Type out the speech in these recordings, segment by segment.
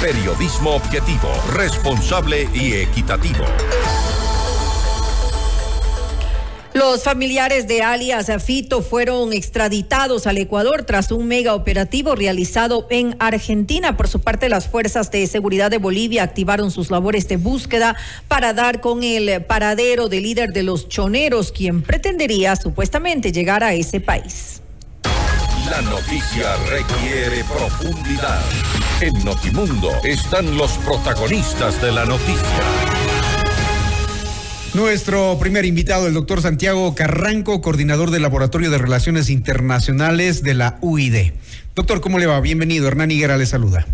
Periodismo objetivo, responsable y equitativo. Los familiares de alias Fito fueron extraditados al Ecuador tras un mega operativo realizado en Argentina. Por su parte, las fuerzas de seguridad de Bolivia activaron sus labores de búsqueda para dar con el paradero del líder de los choneros, quien pretendería supuestamente llegar a ese país. La noticia requiere profundidad. En Notimundo están los protagonistas de la noticia. Nuestro primer invitado, el doctor Santiago Carranco, coordinador del Laboratorio de Relaciones Internacionales de la UID. Doctor, ¿cómo le va? Bienvenido. Hernán Higuera le saluda.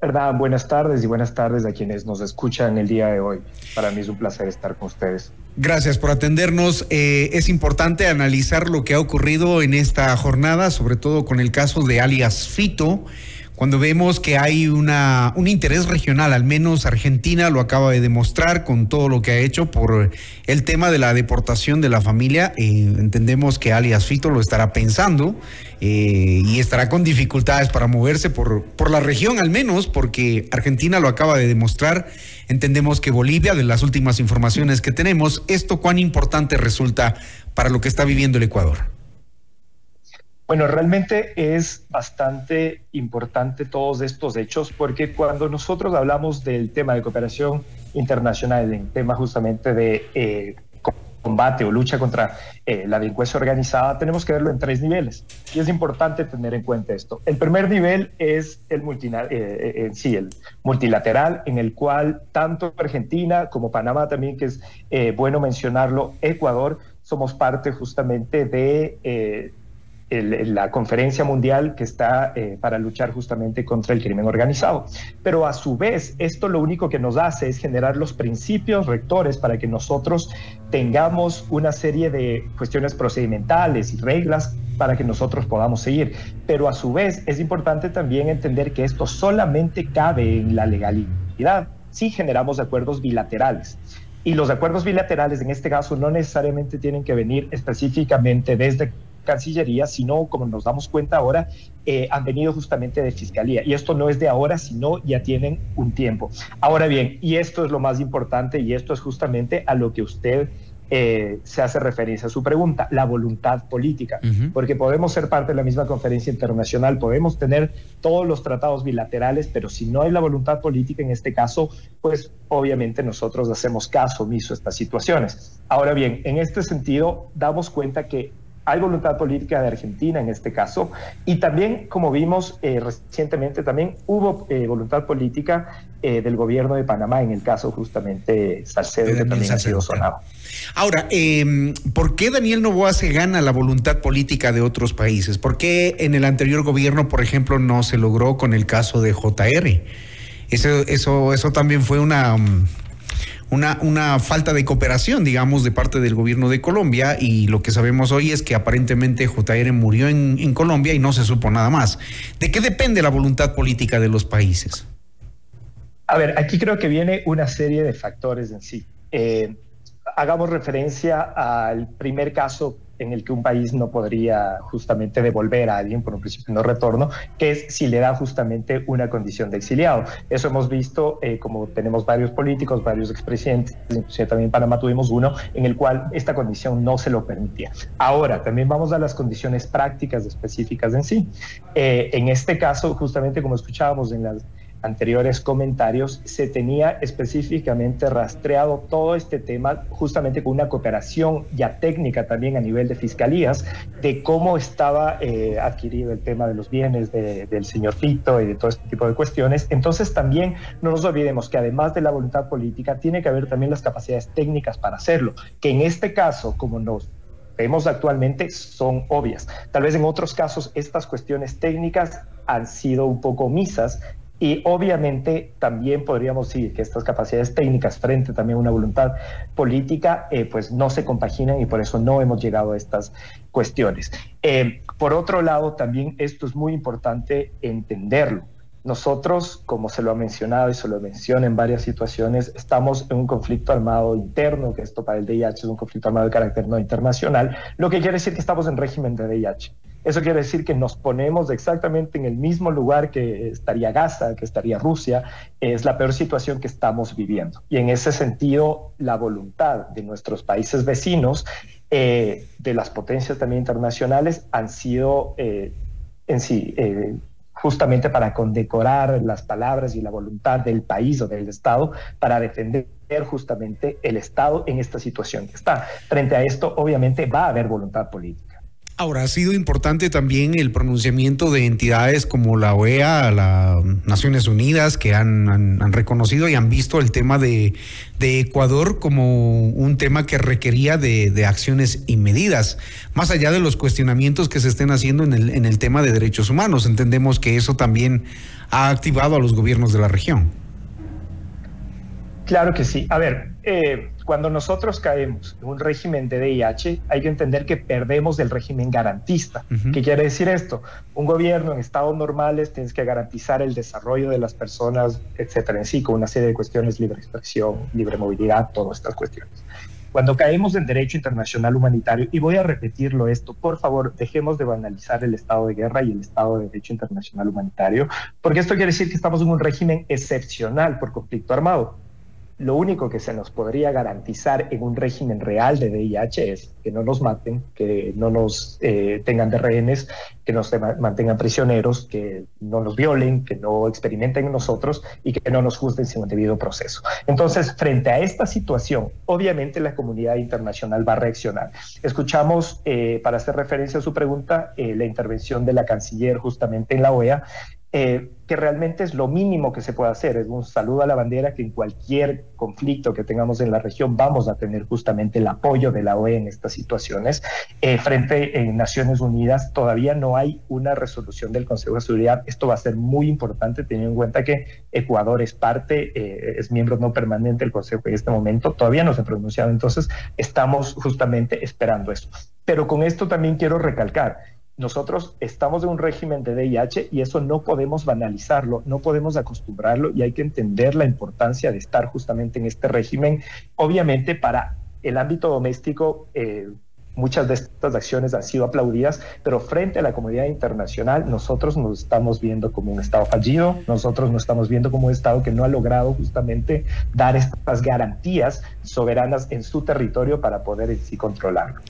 Hernán, buenas tardes y buenas tardes a quienes nos escuchan el día de hoy. Para mí es un placer estar con ustedes. Gracias por atendernos. Eh, es importante analizar lo que ha ocurrido en esta jornada, sobre todo con el caso de alias Fito cuando vemos que hay una, un interés regional, al menos Argentina lo acaba de demostrar con todo lo que ha hecho por el tema de la deportación de la familia. Eh, entendemos que alias Fito lo estará pensando eh, y estará con dificultades para moverse por, por la región, al menos porque Argentina lo acaba de demostrar. Entendemos que Bolivia, de las últimas informaciones que tenemos, esto cuán importante resulta para lo que está viviendo el Ecuador. Bueno, realmente es bastante importante todos estos hechos porque cuando nosotros hablamos del tema de cooperación internacional, en tema justamente de eh, combate o lucha contra eh, la delincuencia organizada, tenemos que verlo en tres niveles. Y es importante tener en cuenta esto. El primer nivel es el, eh, sí, el multilateral, en el cual tanto Argentina como Panamá también, que es bueno mencionarlo, Ecuador, somos parte justamente de la conferencia mundial que está eh, para luchar justamente contra el crimen organizado. Pero a su vez, esto lo único que nos hace es generar los principios rectores para que nosotros tengamos una serie de cuestiones procedimentales y reglas para que nosotros podamos seguir. Pero a su vez es importante también entender que esto solamente cabe en la legalidad si generamos acuerdos bilaterales. Y los acuerdos bilaterales en este caso no necesariamente tienen que venir específicamente desde Cancillería, sino, como nos damos cuenta ahora, eh, han venido justamente de Fiscalía. Y esto no es de ahora, sino ya tienen un tiempo. Ahora bien, y esto es lo más importante, y esto es justamente a lo que usted eh, se hace referencia a su pregunta, la voluntad política, porque podemos ser parte de la misma conferencia internacional, podemos tener todos los tratados bilaterales, pero si no hay la voluntad política en este caso, pues obviamente nosotros hacemos caso omiso a estas situaciones. Ahora bien, en este sentido, damos cuenta que hay voluntad política de Argentina en este caso, y también, como vimos eh, recientemente, también hubo eh, voluntad política eh, del gobierno de Panamá en el caso justamente Salcedo, que también ha sido sonado. Ahora, em, ¿por qué Daniel Novoa se gana la voluntad política de otros países? ¿Por qué en el anterior gobierno, por ejemplo, no se logró con el caso de JR? Eso, eso, eso también fue una... Um, una, una falta de cooperación, digamos, de parte del gobierno de Colombia y lo que sabemos hoy es que aparentemente JR murió en, Colombia y no se supo nada más. ¿De qué depende la voluntad política de los países? A ver, aquí creo que viene una serie de factores en sí. Eh, hagamos referencia al primer caso en el que un país no podría justamente devolver a alguien por un principio de no retorno, que es si le da justamente una condición de exiliado. Eso hemos visto, eh, como tenemos varios políticos, varios expresidentes, inclusive también en Panamá tuvimos uno, en el cual esta condición no se lo permitía. Ahora, también vamos a las condiciones prácticas específicas en sí. Eh, en este caso, justamente como escuchábamos en las anteriores comentarios, se tenía específicamente rastreado todo este tema justamente con una cooperación ya técnica también a nivel de fiscalías de cómo estaba eh, adquirido el tema de los bienes del señor Fito y de todo este tipo de cuestiones. Entonces también no nos olvidemos que además de la voluntad política, tiene que haber también las capacidades técnicas para hacerlo, que en este caso, como nos vemos actualmente son obvias. Tal vez en otros casos estas cuestiones técnicas han sido un poco omisas y obviamente también podríamos decir que estas capacidades técnicas frente también a una voluntad política, eh, pues no se compaginan y por eso no hemos llegado a estas cuestiones. Eh, por otro lado, también esto es muy importante entenderlo. Nosotros, como se lo ha mencionado y se lo menciona en varias situaciones, estamos en un conflicto armado interno, que esto para el DIH es un conflicto armado de carácter no internacional, lo que quiere decir que estamos en régimen de DIH. Eso quiere decir que nos ponemos exactamente en el mismo lugar que estaría Gaza, que estaría Rusia. Es la peor situación que estamos viviendo. Y en ese sentido, la voluntad de nuestros países vecinos, eh, de las potencias también internacionales, han sido eh, en sí eh, justamente para condecorar las palabras y la voluntad del país o del Estado para defender justamente el Estado en esta situación que está. Frente a esto, obviamente, va a haber voluntad política. Ahora, ha sido importante también el pronunciamiento de entidades como la OEA, las Naciones Unidas, que han, reconocido y han visto el tema de, Ecuador como un tema que requería de, acciones y medidas, más allá de los cuestionamientos que se estén haciendo en el, en el tema de derechos humanos. Entendemos que eso también ha activado a los gobiernos de la región. Claro que sí. A ver, eh, cuando nosotros caemos en un régimen de DIH, hay que entender que perdemos del régimen garantista. ¿Qué quiere decir esto? Un gobierno en estados normales tienes que garantizar el desarrollo de las personas, etcétera, en sí, con una serie de cuestiones, libre expresión, libre movilidad, todas estas cuestiones. Cuando caemos en derecho internacional humanitario, y voy a repetirlo esto, por favor, dejemos de banalizar el estado de guerra y el estado de derecho internacional humanitario, porque esto quiere decir que estamos en un régimen excepcional por conflicto armado lo único que se nos podría garantizar en un régimen real de VIH es que no nos maten, que no nos eh, tengan de rehenes, que nos mantengan prisioneros, que no nos violen, que no experimenten en nosotros y que no nos juzguen sin un debido proceso. Entonces, frente a esta situación, obviamente la comunidad internacional va a reaccionar. Escuchamos, eh, para hacer referencia a su pregunta, eh, la intervención de la canciller justamente en la OEA, eh, que realmente es lo mínimo que se puede hacer. Es un saludo a la bandera que en cualquier conflicto que tengamos en la región vamos a tener justamente el apoyo de la OE en estas situaciones. Eh, frente en Naciones Unidas todavía no hay una resolución del Consejo de Seguridad. Esto va a ser muy importante teniendo en cuenta que Ecuador es parte, eh, es miembro no permanente del Consejo en este momento. Todavía no se ha pronunciado, entonces estamos justamente esperando eso. Pero con esto también quiero recalcar, nosotros estamos en un régimen de DIH y eso no podemos banalizarlo, no podemos acostumbrarlo y hay que entender la importancia de estar justamente en este régimen. Obviamente para el ámbito doméstico, eh, muchas de estas acciones han sido aplaudidas, pero frente a la comunidad internacional nosotros nos estamos viendo como un Estado fallido, nosotros nos estamos viendo como un Estado que no ha logrado justamente dar estas garantías soberanas en su territorio para poder sí controlarlo.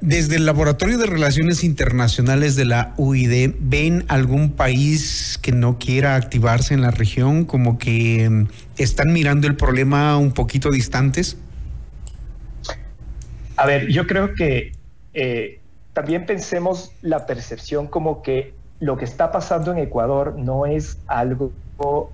Desde el Laboratorio de Relaciones Internacionales de la UID, ¿ven algún país que no quiera activarse en la región? Como que mm, están mirando el problema un poquito distantes. A ver, yo creo que eh, también pensemos la percepción como que lo que está pasando en Ecuador no es algo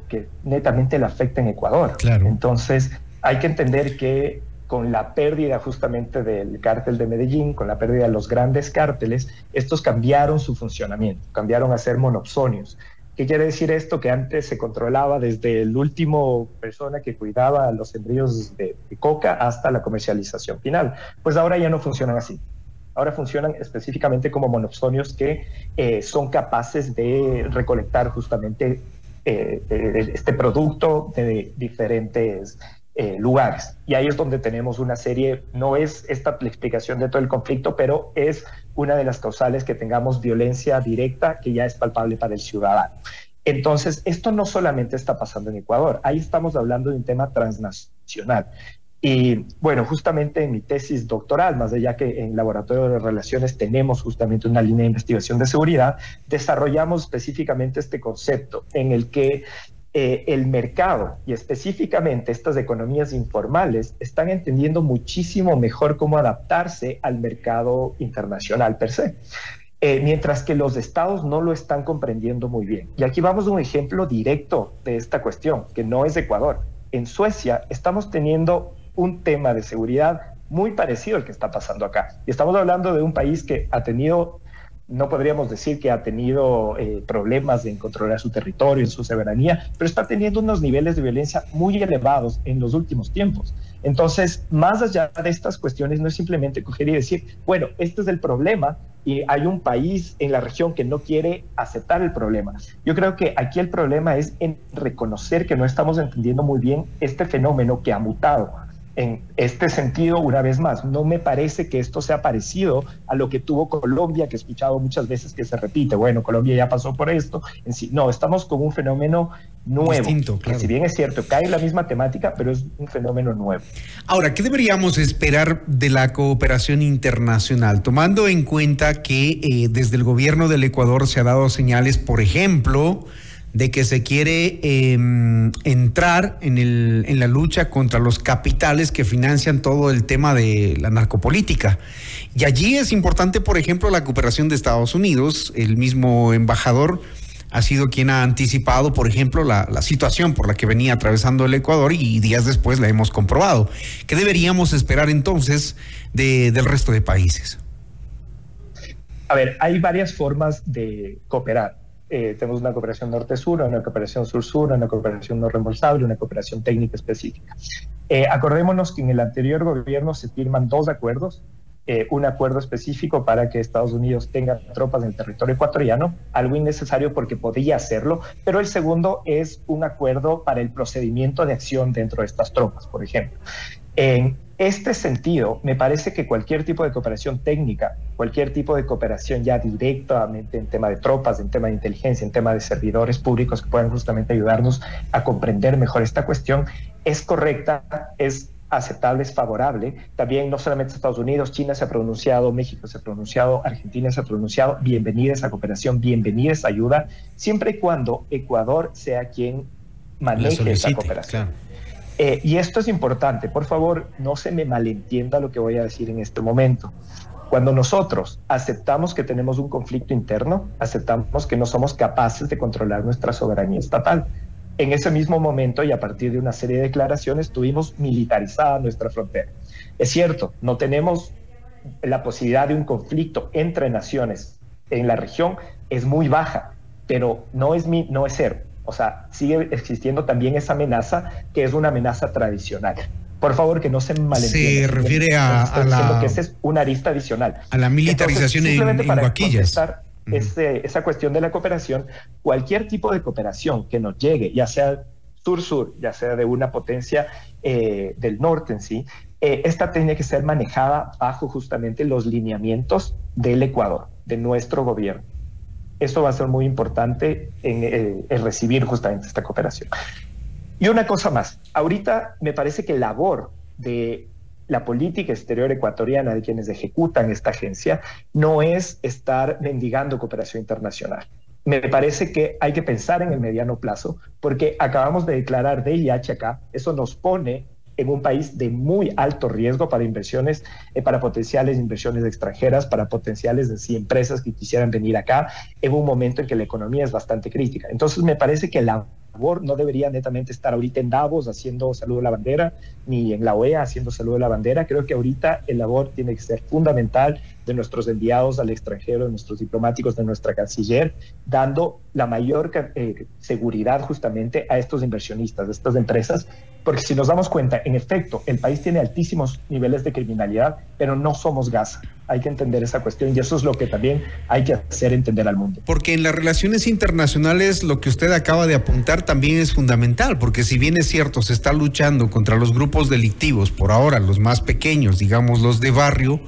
que netamente le afecta en Ecuador. Claro. Entonces, hay que entender que con la pérdida justamente del cártel de Medellín, con la pérdida de los grandes cárteles, estos cambiaron su funcionamiento, cambiaron a ser monopsonios. ¿Qué quiere decir esto? Que antes se controlaba desde el último persona que cuidaba los embrios de, coca hasta la comercialización final. Pues ahora ya no funcionan así. Ahora funcionan específicamente como monopsonios que eh, son capaces de recolectar justamente eh, eh, este producto de diferentes eh, lugares. Y ahí es donde tenemos una serie, no es esta la explicación de todo el conflicto, pero es una de las causales que tengamos violencia directa que ya es palpable para el ciudadano. Entonces, esto no solamente está pasando en Ecuador, ahí estamos hablando de un tema transnacional. Y bueno, justamente en mi tesis doctoral, más allá que en Laboratorio de Relaciones tenemos justamente una línea de investigación de seguridad, desarrollamos específicamente este concepto en el que eh, el mercado y específicamente estas economías informales están entendiendo muchísimo mejor cómo adaptarse al mercado internacional per se. Eh, mientras que los estados no lo están comprendiendo muy bien. Y aquí vamos a un ejemplo directo de esta cuestión, que no es Ecuador. En Suecia estamos teniendo un tema de seguridad muy parecido al que está pasando acá. Y estamos hablando de un país que ha tenido no podríamos decir que ha tenido eh, problemas en controlar su territorio, en su soberanía, pero está teniendo unos niveles de violencia muy elevados en los últimos tiempos. Entonces, más allá de estas cuestiones, no es simplemente coger y decir, bueno, este es el problema y hay un país en la región que no quiere aceptar el problema. Yo creo que aquí el problema es en reconocer que no estamos entendiendo muy bien este fenómeno que ha mutado en este sentido, una vez más, no me parece que esto sea parecido a lo que tuvo Colombia, que he escuchado muchas veces que se repite, bueno, Colombia ya pasó por esto, en sí, no, estamos con un fenómeno nuevo, Distinto, claro. si bien es cierto, cae la misma temática, pero es un fenómeno nuevo. Ahora, ¿qué deberíamos esperar de la cooperación internacional, tomando en cuenta que eh, desde el gobierno del Ecuador se ha dado señales, por ejemplo, de que se quiere em, entrar en, el, en la lucha contra los capitales que financian todo el tema de la narcopolítica. Y allí es importante, por ejemplo, la cooperación de Estados Unidos. El mismo embajador ha sido quien ha anticipado, por ejemplo, la, situación por la que venía atravesando el Ecuador y días después la hemos comprobado. ¿Qué deberíamos esperar entonces del resto de países? A ver, hay varias formas de cooperar. Eh, tenemos una cooperación norte-sur, una cooperación sur-sur, una cooperación no reembolsable, una cooperación técnica específica. Eh, acordémonos que en el anterior gobierno se firman dos acuerdos, eh, un acuerdo específico para que Estados Unidos tenga tropas en el territorio ecuatoriano, algo innecesario porque podía hacerlo, pero el segundo es un acuerdo para el procedimiento de acción dentro de estas tropas, por ejemplo. En este sentido, me parece que cualquier tipo de cooperación técnica, cualquier tipo de cooperación ya directamente en tema de tropas, en tema de inteligencia, en tema de servidores públicos que puedan justamente ayudarnos a comprender mejor esta cuestión, es correcta, es aceptable, es favorable. También no solamente Estados Unidos, China se ha pronunciado, México se ha pronunciado, Argentina se ha pronunciado, bienvenida esa cooperación, bienvenida esa ayuda, siempre y cuando Ecuador sea quien maneje esa cooperación. Eh, y esto es importante, por favor, no se me malentienda lo que voy a decir en este momento. Cuando nosotros aceptamos que tenemos un conflicto interno, aceptamos que no somos capaces de controlar nuestra soberanía estatal. En ese mismo momento y a partir de una serie de declaraciones tuvimos militarizada nuestra frontera. Es cierto, no tenemos la posibilidad de un conflicto entre naciones en la región, es muy baja, pero no es, mi, no es cero. O sea, sigue existiendo también esa amenaza que es una amenaza tradicional. Por favor, que no se malentienda. Se refiere a, la... que esa es una arista adicional. A la militarización en, en para esa cuestión de la cooperación, cualquier tipo de cooperación que nos llegue, ya sea sur-sur, ya sea de una potencia eh, del norte en sí, eh, esta tiene que ser manejada bajo justamente los lineamientos del Ecuador, de nuestro gobierno. Eso va a ser muy importante en, recibir justamente esta cooperación. Y una cosa más, ahorita me parece que labor de la política exterior ecuatoriana de quienes ejecutan esta agencia no es estar mendigando cooperación internacional. Me parece que hay que pensar en el mediano plazo, porque acabamos de declarar DIH acá, eso nos pone en un país de muy alto riesgo para inversiones, eh, para potenciales inversiones extranjeras, para potenciales de empresas que quisieran venir acá, en un momento en que la economía es bastante crítica. Entonces, me parece que la labor no debería netamente estar ahorita en Davos haciendo saludo a la bandera, ni en la OEA haciendo saludo a la bandera. Creo que ahorita el labor tiene que ser fundamental de nuestros enviados al extranjero, de nuestros diplomáticos, de nuestra canciller, dando la mayor eh, seguridad justamente a estos inversionistas, a estas empresas, porque si nos damos cuenta, en efecto, el país tiene altísimos niveles de criminalidad, pero no somos Gaza. Hay que entender esa cuestión y eso es lo que también hay que hacer entender al mundo. Porque en las relaciones internacionales lo que usted acaba de apuntar también es fundamental, porque si bien es cierto, se está luchando contra los grupos delictivos, por ahora los más pequeños, digamos los de barrio,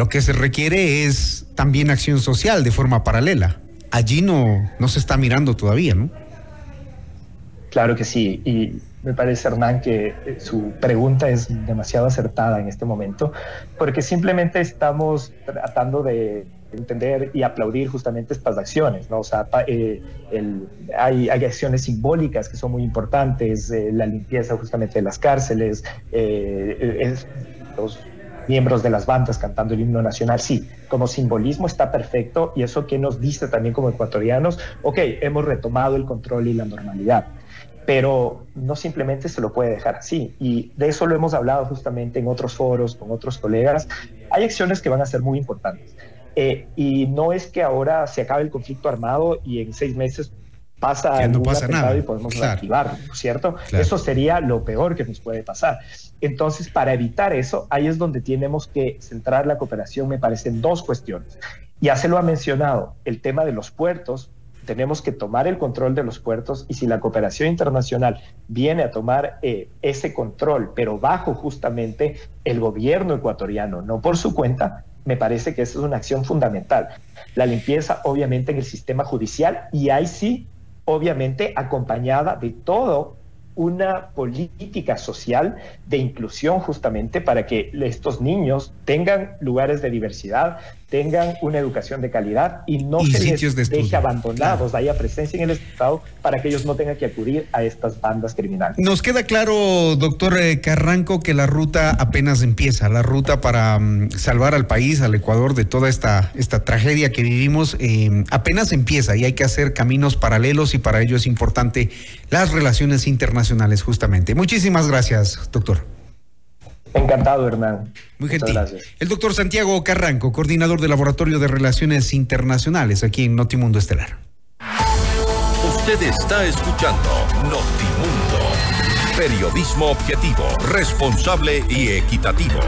lo que se requiere es también acción social de forma paralela. Allí no, no se está mirando todavía, ¿no? Claro que sí. Y me parece, Hernán, que eh, su pregunta es demasiado acertada en este momento, porque simplemente estamos tratando de entender y aplaudir justamente estas acciones, ¿no? O sea, eh, hay, hay, acciones simbólicas que son muy importantes, eh, la limpieza justamente de las cárceles, los miembros de las bandas cantando el himno nacional, sí, como simbolismo está perfecto y eso que nos dice también como ecuatorianos, ok, hemos retomado el control y la normalidad, pero no simplemente se lo puede dejar así. Y de eso lo hemos hablado justamente en otros foros con otros colegas, hay acciones que van a ser muy importantes. Eh, y no es que ahora se acabe el conflicto armado y en seis meses pasa, no pasa nada y podemos reactivarlo, ¿cierto? Eso sería lo peor que nos puede pasar. Entonces, para evitar eso, ahí es donde tenemos que centrar la cooperación, me parecen dos cuestiones. Ya se lo ha mencionado, el tema de los puertos tenemos que tomar el control de los puertos y si la cooperación internacional viene a tomar eh, ese control, pero bajo justamente el gobierno ecuatoriano, no por su cuenta, me parece que esa es una acción fundamental. La limpieza obviamente en el sistema judicial y ahí sí, obviamente acompañada de todo una política social de inclusión justamente para que estos niños tengan lugares de diversidad, tengan una educación de calidad y no se les deje abandonados, haya presencia en el Estado para que ellos no tengan que acudir a estas bandas criminales. Nos queda claro, doctor eh, Carranco, que la ruta apenas empieza, la ruta para mm, salvar al país, al Ecuador, de toda esta, esta tragedia que vivimos, eh, apenas empieza y hay que hacer caminos paralelos y para ello es importante las relaciones internacionales justamente. Muchísimas gracias, doctor. Encantado, Hernán. Muy gentil. Gracias. El doctor Santiago Carranco, coordinador del Laboratorio de Relaciones Internacionales aquí en Notimundo Estelar. Usted está escuchando Notimundo. Periodismo objetivo, responsable y equitativo.